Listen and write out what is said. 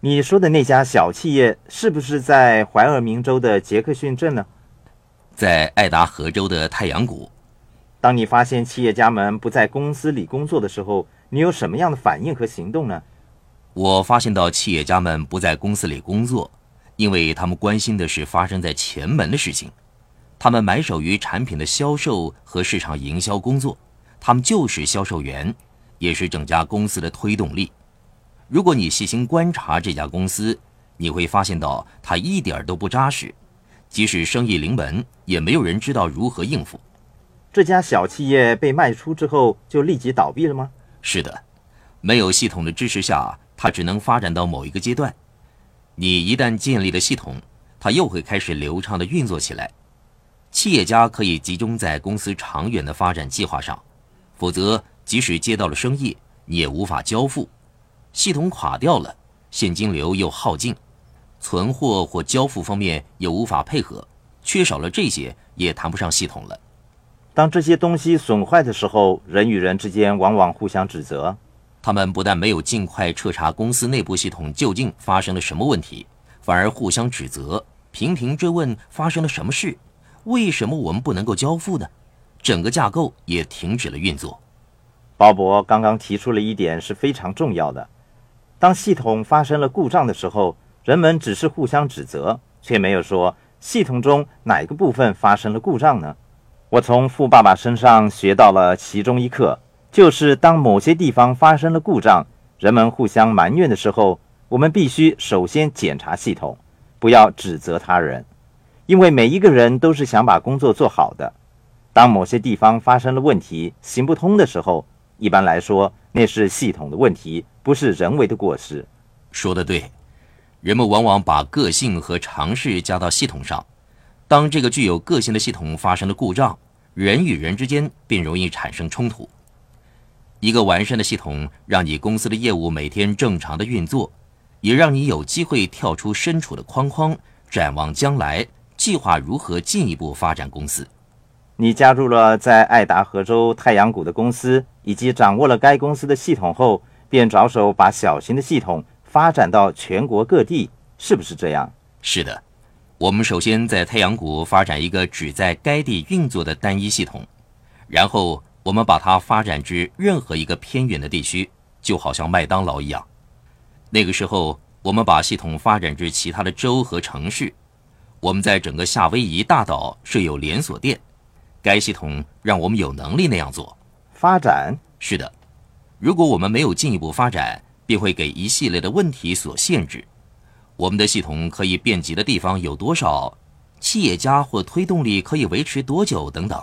你说的那家小企业是不是在怀俄明州的杰克逊镇呢？在爱达荷州的太阳谷。当你发现企业家们不在公司里工作的时候，你有什么样的反应和行动呢？我发现到企业家们不在公司里工作，因为他们关心的是发生在前门的事情。他们埋首于产品的销售和市场营销工作，他们就是销售员，也是整家公司的推动力。如果你细心观察这家公司，你会发现到它一点都不扎实，即使生意临门，也没有人知道如何应付。这家小企业被卖出之后就立即倒闭了吗？是的，没有系统的支持下，它只能发展到某一个阶段。你一旦建立了系统，它又会开始流畅的运作起来。企业家可以集中在公司长远的发展计划上，否则即使接到了生意，你也无法交付。系统垮掉了，现金流又耗尽，存货或交付方面又无法配合，缺少了这些也谈不上系统了。当这些东西损坏的时候，人与人之间往往互相指责。他们不但没有尽快彻查公司内部系统究竟发生了什么问题，反而互相指责，频频追问发生了什么事，为什么我们不能够交付呢？整个架构也停止了运作。鲍勃刚刚提出了一点是非常重要的。当系统发生了故障的时候，人们只是互相指责，却没有说系统中哪个部分发生了故障呢？我从富爸爸身上学到了其中一课，就是当某些地方发生了故障，人们互相埋怨的时候，我们必须首先检查系统，不要指责他人，因为每一个人都是想把工作做好的。当某些地方发生了问题，行不通的时候，一般来说那是系统的问题。不是人为的过失，说的对。人们往往把个性和尝试加到系统上，当这个具有个性的系统发生了故障，人与人之间便容易产生冲突。一个完善的系统让你公司的业务每天正常的运作，也让你有机会跳出身处的框框，展望将来，计划如何进一步发展公司。你加入了在爱达荷州太阳谷的公司，以及掌握了该公司的系统后。便着手把小型的系统发展到全国各地，是不是这样？是的，我们首先在太阳谷发展一个只在该地运作的单一系统，然后我们把它发展至任何一个偏远的地区，就好像麦当劳一样。那个时候，我们把系统发展至其他的州和城市。我们在整个夏威夷大岛设有连锁店，该系统让我们有能力那样做。发展？是的。如果我们没有进一步发展，便会给一系列的问题所限制。我们的系统可以遍及的地方有多少？企业家或推动力可以维持多久？等等。